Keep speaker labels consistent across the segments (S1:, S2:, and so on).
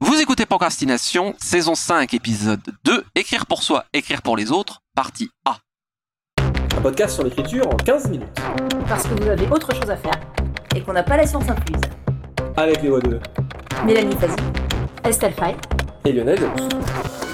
S1: Vous écoutez Procrastination, saison 5, épisode 2, Écrire pour soi, écrire pour les autres, partie A.
S2: Un podcast sur l'écriture en 15 minutes.
S3: Parce que vous avez autre chose à faire et qu'on n'a pas la science incluse.
S2: Avec les voix de
S3: Mélanie Fazi, Estelle Fay,
S2: et Lionel Delous.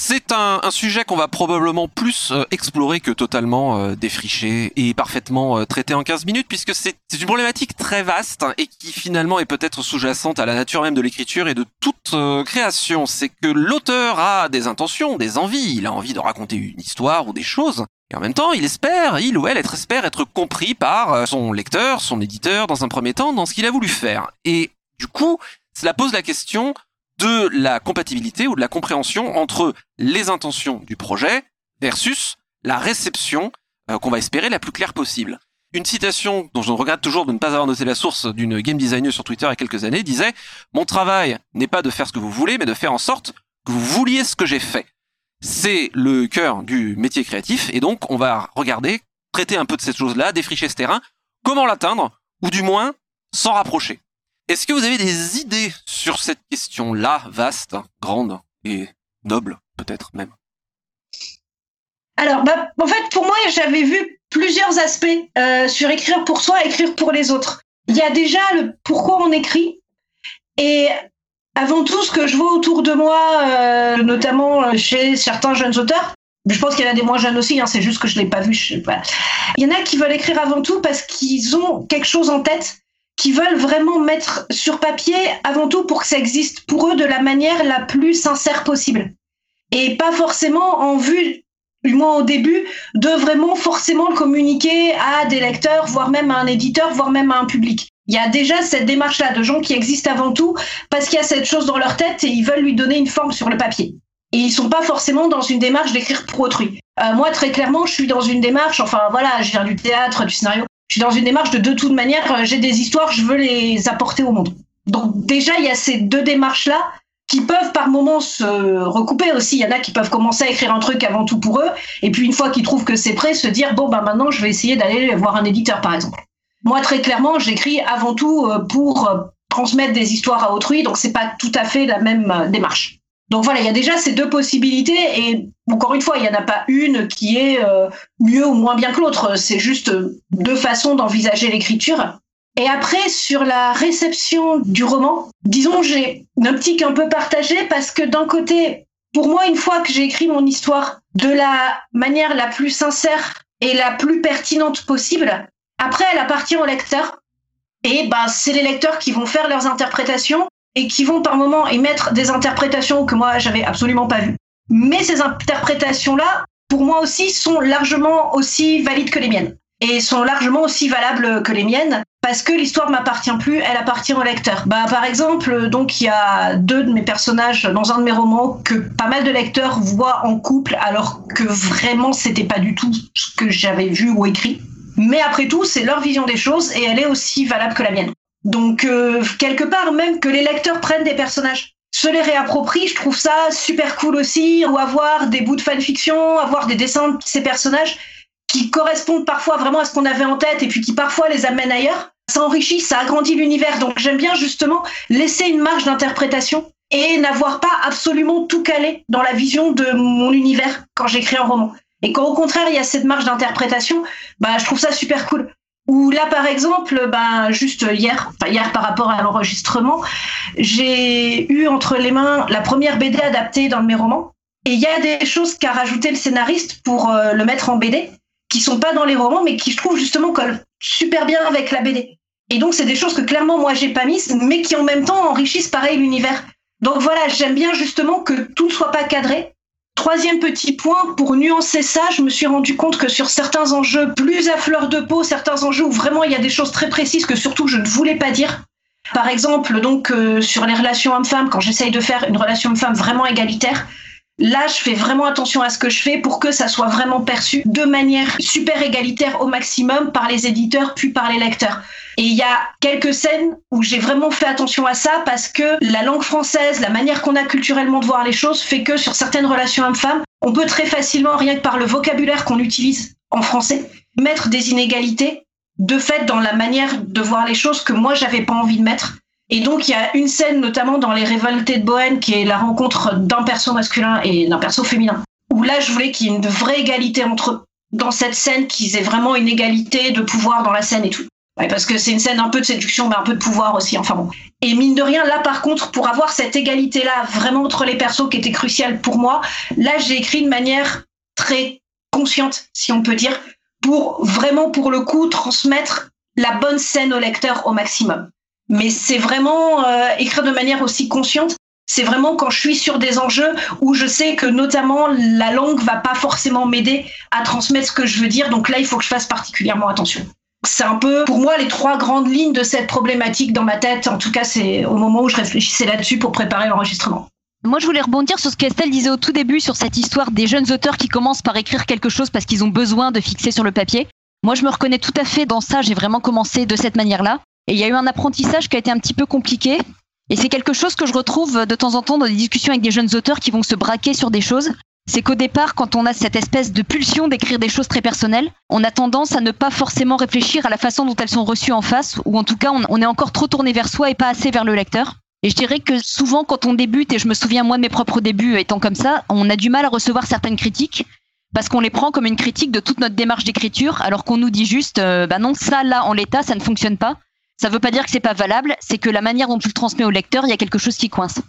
S1: C'est un, sujet qu'on va probablement plus euh, explorer que totalement euh, défricher et parfaitement euh, traiter en 15 minutes puisque c'est c'est une problématique très vaste hein, et qui finalement est peut-être sous-jacente à la nature même de l'écriture et de toute euh, création. C'est que l'auteur a des intentions, des envies, il a envie de raconter une histoire ou des choses. Et en même temps, il espère, il ou elle être espère être compris par euh, son lecteur, son éditeur dans un premier temps dans ce qu'il a voulu faire. Et du coup, cela pose la question de la compatibilité ou de la compréhension entre les intentions du projet versus la réception euh, qu'on va espérer la plus claire possible. Une citation dont je regrette toujours de ne pas avoir noté la source d'une game designer sur Twitter il y a quelques années disait Mon travail n'est pas de faire ce que vous voulez, mais de faire en sorte que vous vouliez ce que j'ai fait. C'est le cœur du métier créatif, et donc on va regarder, traiter un peu de cette chose-là, défricher ce terrain, comment l'atteindre, ou du moins s'en rapprocher. Est-ce que vous avez des idées sur cette question-là, vaste, grande et noble, peut-être même?
S4: Alors, bah, en fait, pour moi, j'avais vu plusieurs aspects euh, sur écrire pour soi, écrire pour les autres. Il y a déjà le pourquoi on écrit, et avant tout, ce que je vois autour de moi, euh, notamment chez certains jeunes auteurs, je pense qu'il y en a des moins jeunes aussi, hein, c'est juste que je l'ai pas vu. Il y en a qui veulent écrire avant tout parce qu'ils ont quelque chose en tête, qui veulent vraiment mettre sur papier avant tout pour que ça existe pour eux de la manière la plus sincère possible. Et pas forcément en vue, du moins au début, de vraiment forcément le communiquer à des lecteurs, voire même à un éditeur, voire même à un public. Il y a déjà cette démarche-là de gens qui existent avant tout parce qu'il y a cette chose dans leur tête et ils veulent lui donner une forme sur le papier. Et ils sont pas forcément dans une démarche d'écrire pour autrui. Euh, moi, très clairement, je suis dans une démarche, enfin voilà, je viens du théâtre, du scénario, je suis dans une démarche de de toute manière, euh, j'ai des histoires, je veux les apporter au monde. Donc déjà, il y a ces deux démarches-là qui peuvent par moments se recouper aussi. Il y en a qui peuvent commencer à écrire un truc avant tout pour eux, et puis une fois qu'ils trouvent que c'est prêt, se dire bon ben maintenant je vais essayer d'aller voir un éditeur par exemple. Moi très clairement, j'écris avant tout euh, pour euh, transmettre des histoires à autrui, donc c'est pas tout à fait la même démarche. Donc voilà, il y a déjà ces deux possibilités et encore une fois, il n'y en a pas une qui est euh, mieux ou moins bien que l'autre. C'est juste euh, deux façons d'envisager l'écriture. Et après, sur la réception du roman, disons, j'ai une optique un peu partagée parce que d'un côté, pour moi, une fois que j'ai écrit mon histoire de la manière la plus sincère et la plus pertinente possible, après, elle appartient au lecteur. Et ben, c'est les lecteurs qui vont faire leurs interprétations et qui vont par moments émettre des interprétations que moi j'avais absolument pas vues. Mais ces interprétations-là, pour moi aussi, sont largement aussi valides que les miennes et sont largement aussi valables que les miennes parce que l'histoire m'appartient plus, elle appartient au lecteur. Bah par exemple, donc il y a deux de mes personnages dans un de mes romans que pas mal de lecteurs voient en couple alors que vraiment c'était pas du tout ce que j'avais vu ou écrit. Mais après tout, c'est leur vision des choses et elle est aussi valable que la mienne. Donc euh, quelque part même que les lecteurs prennent des personnages, se les réapproprient, je trouve ça super cool aussi, ou avoir des bouts de fanfiction, avoir des dessins de ces personnages qui correspondent parfois vraiment à ce qu'on avait en tête et puis qui parfois les amènent ailleurs. Ça enrichit, ça agrandit l'univers. Donc j'aime bien justement laisser une marge d'interprétation et n'avoir pas absolument tout calé dans la vision de mon univers quand j'écris un roman. Et quand au contraire il y a cette marge d'interprétation, bah je trouve ça super cool. Ou là, par exemple, ben, juste hier, hier par rapport à l'enregistrement, j'ai eu entre les mains la première BD adaptée dans mes romans. Et il y a des choses qu'a rajouté le scénariste pour euh, le mettre en BD, qui sont pas dans les romans, mais qui je trouve justement collent super bien avec la BD. Et donc c'est des choses que clairement moi j'ai pas mises, mais qui en même temps enrichissent pareil l'univers. Donc voilà, j'aime bien justement que tout ne soit pas cadré, Troisième petit point, pour nuancer ça, je me suis rendu compte que sur certains enjeux plus à fleur de peau, certains enjeux où vraiment il y a des choses très précises que surtout je ne voulais pas dire. Par exemple, donc euh, sur les relations hommes-femmes, quand j'essaye de faire une relation homme-femme vraiment égalitaire, là je fais vraiment attention à ce que je fais pour que ça soit vraiment perçu de manière super égalitaire au maximum par les éditeurs puis par les lecteurs. Et il y a quelques scènes où j'ai vraiment fait attention à ça parce que la langue française, la manière qu'on a culturellement de voir les choses fait que sur certaines relations hommes-femmes, on peut très facilement, rien que par le vocabulaire qu'on utilise en français, mettre des inégalités de fait dans la manière de voir les choses que moi j'avais pas envie de mettre. Et donc il y a une scène notamment dans Les Révoltés de Bohème qui est la rencontre d'un perso masculin et d'un perso féminin. Où là je voulais qu'il y ait une vraie égalité entre eux. Dans cette scène, qu'ils aient vraiment une égalité de pouvoir dans la scène et tout. Parce que c'est une scène un peu de séduction, mais un peu de pouvoir aussi. Enfin bon. Et mine de rien, là par contre, pour avoir cette égalité-là vraiment entre les persos qui était cruciale pour moi, là j'ai écrit de manière très consciente, si on peut dire, pour vraiment pour le coup transmettre la bonne scène au lecteur au maximum. Mais c'est vraiment euh, écrire de manière aussi consciente. C'est vraiment quand je suis sur des enjeux où je sais que notamment la langue va pas forcément m'aider à transmettre ce que je veux dire. Donc là, il faut que je fasse particulièrement attention. C'est un peu pour moi les trois grandes lignes de cette problématique dans ma tête. En tout cas, c'est au moment où je réfléchissais là-dessus pour préparer l'enregistrement.
S5: Moi, je voulais rebondir sur ce qu'Estelle disait au tout début sur cette histoire des jeunes auteurs qui commencent par écrire quelque chose parce qu'ils ont besoin de fixer sur le papier. Moi, je me reconnais tout à fait dans ça. J'ai vraiment commencé de cette manière-là. Et il y a eu un apprentissage qui a été un petit peu compliqué. Et c'est quelque chose que je retrouve de temps en temps dans des discussions avec des jeunes auteurs qui vont se braquer sur des choses. C'est qu'au départ, quand on a cette espèce de pulsion d'écrire des choses très personnelles, on a tendance à ne pas forcément réfléchir à la façon dont elles sont reçues en face, ou en tout cas, on est encore trop tourné vers soi et pas assez vers le lecteur. Et je dirais que souvent, quand on débute, et je me souviens moi de mes propres débuts étant comme ça, on a du mal à recevoir certaines critiques parce qu'on les prend comme une critique de toute notre démarche d'écriture, alors qu'on nous dit juste, euh, bah non, ça là en l'état, ça ne fonctionne pas. Ça veut pas dire que c'est pas valable, c'est que la manière dont tu le transmets au lecteur, il y a quelque chose qui coince.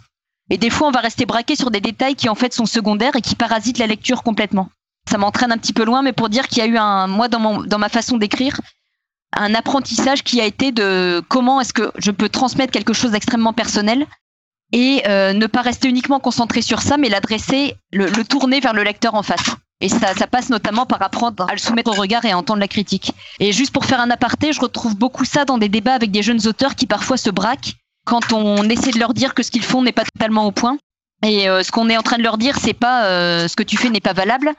S5: Et des fois, on va rester braqué sur des détails qui en fait sont secondaires et qui parasitent la lecture complètement. Ça m'entraîne un petit peu loin, mais pour dire qu'il y a eu un, moi dans ma façon d'écrire, un apprentissage qui a été de comment est-ce que je peux transmettre quelque chose d'extrêmement personnel et euh, ne pas rester uniquement concentré sur ça, mais l'adresser, le, tourner vers le lecteur en face. Et ça, ça passe notamment par apprendre à le soumettre au regard et à entendre la critique. Et juste pour faire un aparté, je retrouve beaucoup ça dans des débats avec des jeunes auteurs qui parfois se braquent quand on essaie de leur dire que ce qu'ils font n'est pas totalement au point. Et euh, ce qu'on est en train de leur dire, c'est pas euh, ce que tu fais n'est pas valable.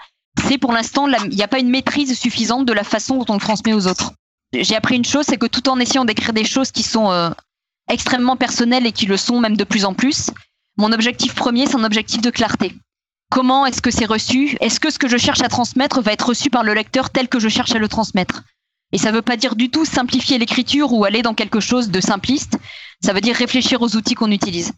S5: C'est pour l'instant, il n'y a pas une maîtrise suffisante de la façon dont on le transmet aux autres j'ai appris une chose, c'est que tout en essayant d'écrire des choses qui sont euh, extrêmement personnelles et qui le sont même de plus en plus, mon objectif premier, c'est un objectif de clarté. Comment est-ce que c'est reçu? Est-ce que ce que je cherche à transmettre va être reçu par le lecteur tel que je cherche à le transmettre? Et ça ne veut pas dire du tout simplifier l'écriture ou aller dans quelque chose de simpliste. Ça veut dire réfléchir aux outils qu'on utilise.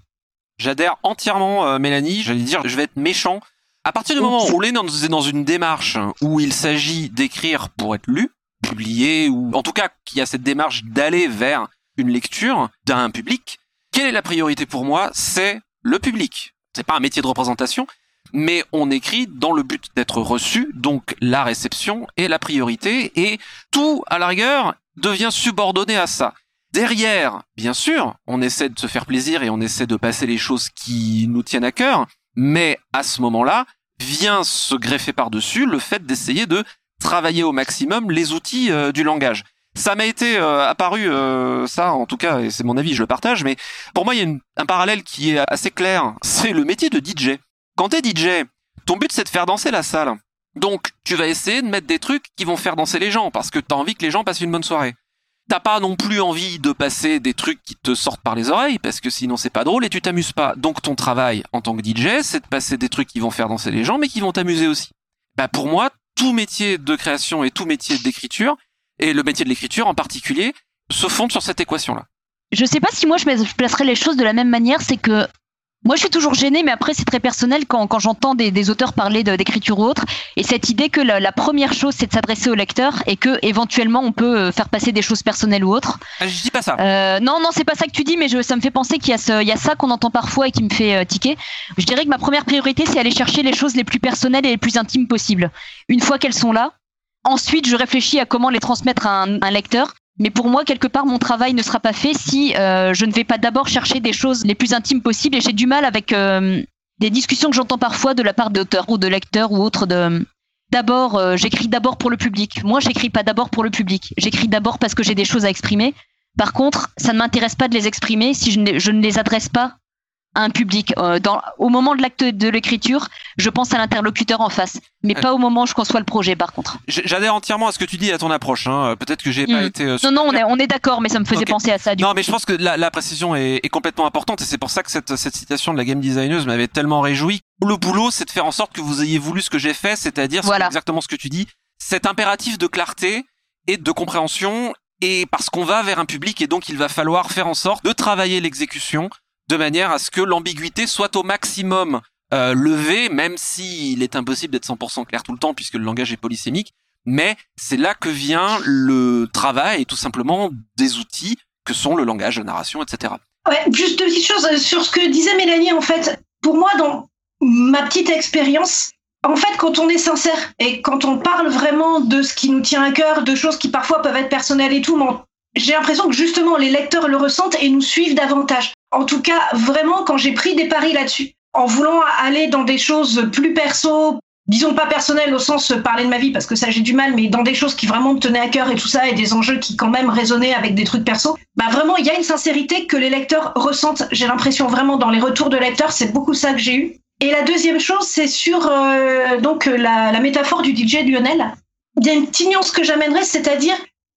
S1: J'adhère entièrement, euh, Mélanie. J'allais dire, je vais être méchant. À partir du moment où on est dans une démarche où il s'agit d'écrire pour être lu, publié ou en tout cas qui a cette démarche d'aller vers une lecture d'un public, quelle est la priorité pour moi? C'est le public. C'est pas un métier de représentation, mais on écrit dans le but d'être reçu, donc la réception est la priorité et tout à la rigueur devient subordonné à ça. Derrière, bien sûr, on essaie de se faire plaisir et on essaie de passer les choses qui nous tiennent à cœur, mais à ce moment-là, vient se greffer par-dessus le fait d'essayer de travailler au maximum les outils euh, du langage. Ça m'a été euh, apparu, euh, ça en tout cas, et c'est mon avis, je le partage, mais pour moi il y a un parallèle qui est assez clair, c'est le métier de DJ. Quand t'es DJ, ton but c'est de faire danser la salle. Donc tu vas essayer de mettre des trucs qui vont faire danser les gens, parce que t'as envie que les gens passent une bonne soirée. T'as pas non plus envie de passer des trucs qui te sortent par les oreilles, parce que sinon c'est pas drôle et tu t'amuses pas. Donc ton travail en tant que DJ, c'est de passer des trucs qui vont faire danser les gens, mais qui vont t'amuser aussi. Bah pour moi, tout métier de création et tout métier d'écriture, et le métier de l'écriture en particulier, se fondent sur cette équation-là.
S5: Je sais pas si moi je placerais les choses de la même manière, c'est que moi, je suis toujours gênée, mais après, c'est très personnel quand, quand j'entends des, des, auteurs parler d'écriture ou autre. Et cette idée que la, la première chose, c'est de s'adresser au lecteur et que éventuellement, on peut euh, faire passer des choses personnelles ou autres.
S1: Ah, je dis pas ça.
S5: Euh, non, non, c'est pas ça que tu dis, mais je, ça me fait penser qu'il y a, ce, il y a ça qu'on entend parfois et qui me fait euh, tiquer. Je dirais que ma première priorité, c'est aller chercher les choses les plus personnelles et les plus intimes possibles. Une fois qu'elles sont là, ensuite, je réfléchis à comment les transmettre à un, un lecteur. Mais pour moi, quelque part, mon travail ne sera pas fait si euh, je ne vais pas d'abord chercher des choses les plus intimes possibles. Et j'ai du mal avec euh, des discussions que j'entends parfois de la part d'auteurs ou de lecteurs ou autres de. D'abord, euh, j'écris d'abord pour le public. Moi, j'écris pas d'abord pour le public. J'écris d'abord parce que j'ai des choses à exprimer. Par contre, ça ne m'intéresse pas de les exprimer si je ne, je ne les adresse pas un public. Euh, dans, au moment de l'acte de l'écriture, je pense à l'interlocuteur en face, mais pas au moment où je conçois le projet, par contre.
S1: J'adhère entièrement à ce que tu dis, à ton approche. Hein. Peut-être que j'ai pas
S5: Mm.
S1: été. euh,
S5: Non, non, on est, on est d'accord, mais ça me faisait penser à ça. Du
S1: non,
S5: coup.
S1: mais je pense que la, la précision est, est complètement importante et c'est pour ça que cette, cette citation de la game designeuse m'avait tellement réjoui. Le boulot, c'est de faire en sorte que vous ayez voulu ce que j'ai fait, c'est-à-dire ce-
S5: Voilà.
S1: exactement ce que tu dis. Cet impératif de clarté et de compréhension et parce qu'on va vers un public et donc il va falloir faire en sorte de travailler l'exécution de manière à ce que l'ambiguïté soit au maximum euh, levée, même s'il est impossible d'être 100% clair tout le temps puisque le langage est polysémique. Mais c'est là que vient le travail tout simplement des outils que sont le langage, la narration, etc.
S4: Ouais, juste deux petites choses sur ce que disait Mélanie. En fait, pour moi, dans ma petite expérience, en fait, quand on est sincère et quand on parle vraiment de ce qui nous tient à cœur, de choses qui parfois peuvent être personnelles et tout, j'ai l'impression que justement les lecteurs le ressentent et nous suivent davantage. En tout cas, vraiment, quand j'ai pris des paris là-dessus, en voulant aller dans des choses plus perso, disons pas personnelles au sens parler de ma vie parce que ça j'ai du mal, mais dans des choses qui vraiment me tenaient à cœur et tout ça et des enjeux qui quand même résonnaient avec des trucs perso, bah vraiment il y a une sincérité que les lecteurs ressentent. J'ai l'impression vraiment dans les retours de lecteurs, c'est beaucoup ça que j'ai eu. Et la deuxième chose, c'est sur euh, donc la, la, métaphore du DJ Lionel. Il y a une petite nuance que j'amènerais, c'est-à-dire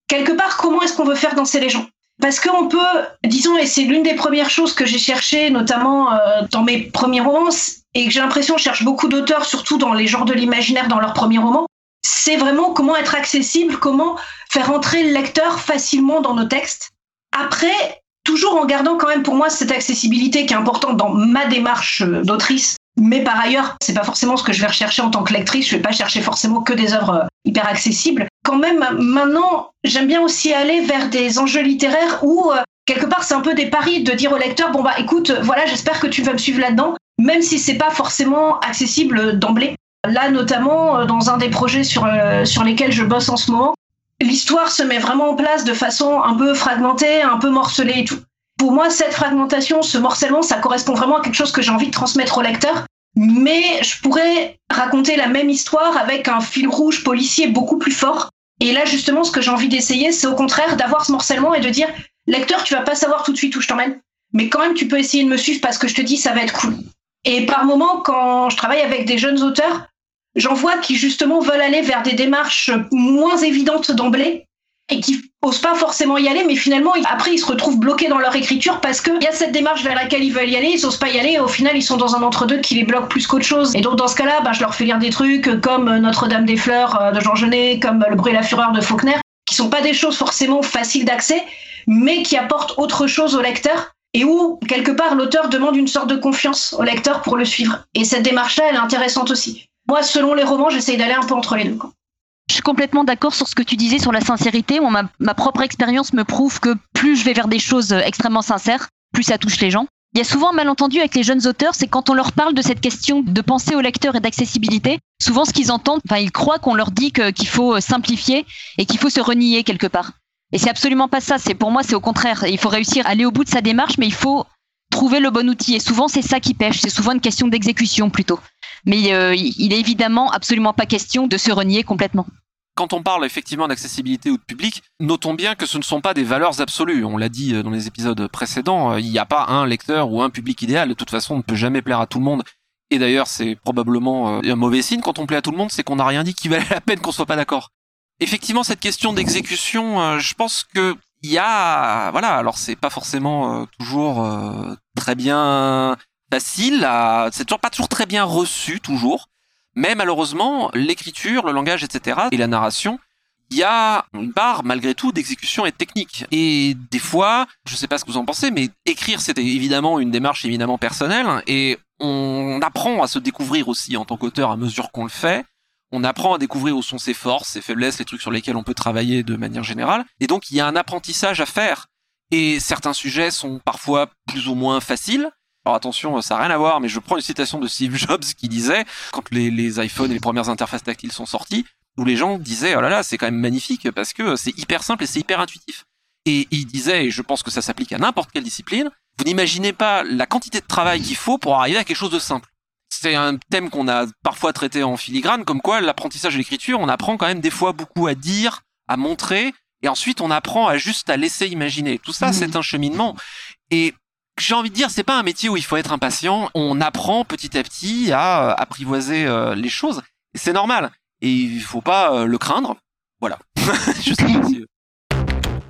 S4: quelque part comment est-ce qu'on veut faire danser les gens? Parce qu'on peut, disons, et c'est l'une des premières choses que j'ai cherché, notamment euh, dans mes premiers romans, et que j'ai l'impression cherche beaucoup d'auteurs, surtout dans les genres de l'imaginaire, dans leurs premiers romans, c'est vraiment comment être accessible, comment faire entrer le lecteur facilement dans nos textes. Après, toujours en gardant quand même pour moi cette accessibilité qui est importante dans ma démarche euh, d'autrice, mais par ailleurs, c'est pas forcément ce que je vais rechercher en tant que lectrice. Je vais pas chercher forcément que des œuvres euh, hyper accessibles. Quand même, maintenant, j'aime bien aussi aller vers des enjeux littéraires où euh, quelque part c'est un peu des paris de dire au lecteur bon bah écoute, voilà, j'espère que tu vas me suivre là-dedans, même si c'est pas forcément accessible d'emblée. Là, notamment euh, dans un des projets sur sur lesquels je bosse en ce moment, l'histoire se met vraiment en place de façon un peu fragmentée, un peu morcelée et tout pour moi, cette fragmentation, ce morcellement, ça correspond vraiment à quelque chose que j'ai envie de transmettre au lecteur. Mais je pourrais raconter la même histoire avec un fil rouge policier beaucoup plus fort. Et là, justement, ce que j'ai envie d'essayer, c'est au contraire d'avoir ce morcellement et de dire, lecteur, tu vas pas savoir tout de suite où je t'emmène. Mais quand même, tu peux essayer de me suivre parce que je te dis, ça va être cool. Et par moments, quand je travaille avec des jeunes auteurs, j'en vois qui justement veulent aller vers des démarches moins évidentes d'emblée et qui osent pas forcément y aller, mais finalement, après, ils se retrouvent bloqués dans leur écriture parce qu'il y a cette démarche vers laquelle ils veulent y aller, ils osent pas y aller, et au final, ils sont dans un entre-deux qui les bloque plus qu'autre chose. Et donc, dans ce cas-là, bah, je leur fais lire des trucs comme Notre-Dame des Fleurs euh, de Jean Genet, comme Le bruit et la fureur de Faulkner, qui sont pas des choses forcément faciles d'accès, mais qui apportent autre chose au lecteur et où, quelque part, l'auteur demande une sorte de confiance au lecteur pour le suivre. Et cette démarche-là, elle est intéressante aussi. Moi, selon les romans, j'essaye d'aller un peu entre les deux.
S5: Je suis complètement d'accord sur ce que tu disais sur la sincérité. ma, propre expérience me prouve que plus je vais vers des choses extrêmement sincères, plus ça touche les gens. Il y a souvent un malentendu avec les jeunes auteurs, c'est quand on leur parle de cette question de penser au lecteur et d'accessibilité, souvent ce qu'ils entendent, enfin ils croient qu'on leur dit qu'il faut simplifier et qu'il faut se renier quelque part. Et c'est absolument pas ça. C'est pour moi, c'est au contraire. Il faut réussir à aller au bout de sa démarche, mais il faut trouver le bon outil. Et souvent, c'est ça qui pêche. C'est souvent une question d'exécution plutôt. Mais euh, il est évidemment absolument pas question de se renier complètement.
S1: Quand on parle effectivement d'accessibilité ou de public, notons bien que ce ne sont pas des valeurs absolues. On l'a dit euh, dans les épisodes précédents, euh, il n'y a pas un lecteur ou un public idéal. De toute façon, on ne peut jamais plaire à tout le monde. Et d'ailleurs, c'est probablement un mauvais signe quand on plaît à tout le monde, c'est qu'on n'a rien dit qui valait la peine qu'on soit pas d'accord. Effectivement, cette question d'exécution, je pense que il y a, voilà, alors c'est pas forcément toujours très bien facile, c'est toujours pas toujours très bien reçu toujours, mais malheureusement l'écriture, le langage, etc. et la narration, il y a une part malgré tout d'exécution et de technique. Et des fois, je sais pas ce que vous en pensez, mais écrire c'était évidemment une démarche évidemment personnelle et on apprend à se découvrir aussi en tant qu'auteur à mesure qu'on le fait. On apprend à découvrir où sont ses forces, ses faiblesses, les trucs sur lesquels on peut travailler de manière générale. Et donc il y a un apprentissage à faire. Et certains sujets sont parfois plus ou moins faciles, alors attention, ça n'a rien à voir, mais je prends une citation de Steve Jobs qui disait, quand les, les iPhones et les premières interfaces tactiles sont sorties, où les gens disaient, oh là là, c'est quand même magnifique parce que c'est hyper simple et c'est hyper intuitif. Et il disait, et je pense que ça s'applique à n'importe quelle discipline, vous n'imaginez pas la quantité de travail qu'il faut pour arriver à quelque chose de simple. C'est un thème qu'on a parfois traité en filigrane, comme quoi l'apprentissage de l'écriture, on apprend quand même des fois beaucoup à dire, à montrer, et ensuite on apprend à juste à laisser imaginer. Tout ça, mmh. c'est un cheminement. Et j'ai envie de dire, c'est pas un métier où il faut être impatient. On apprend petit à petit à euh, apprivoiser euh, les choses. C'est normal. Et il faut pas euh, le craindre. Voilà. Je sais pas si...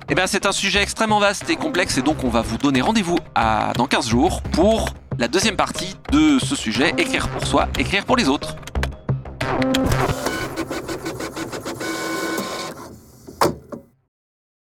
S1: Eh bien, c'est un sujet extrêmement vaste et complexe et donc on va vous donner rendez-vous dans 15 jours pour la deuxième partie de ce sujet, écrire pour soi, écrire pour les autres.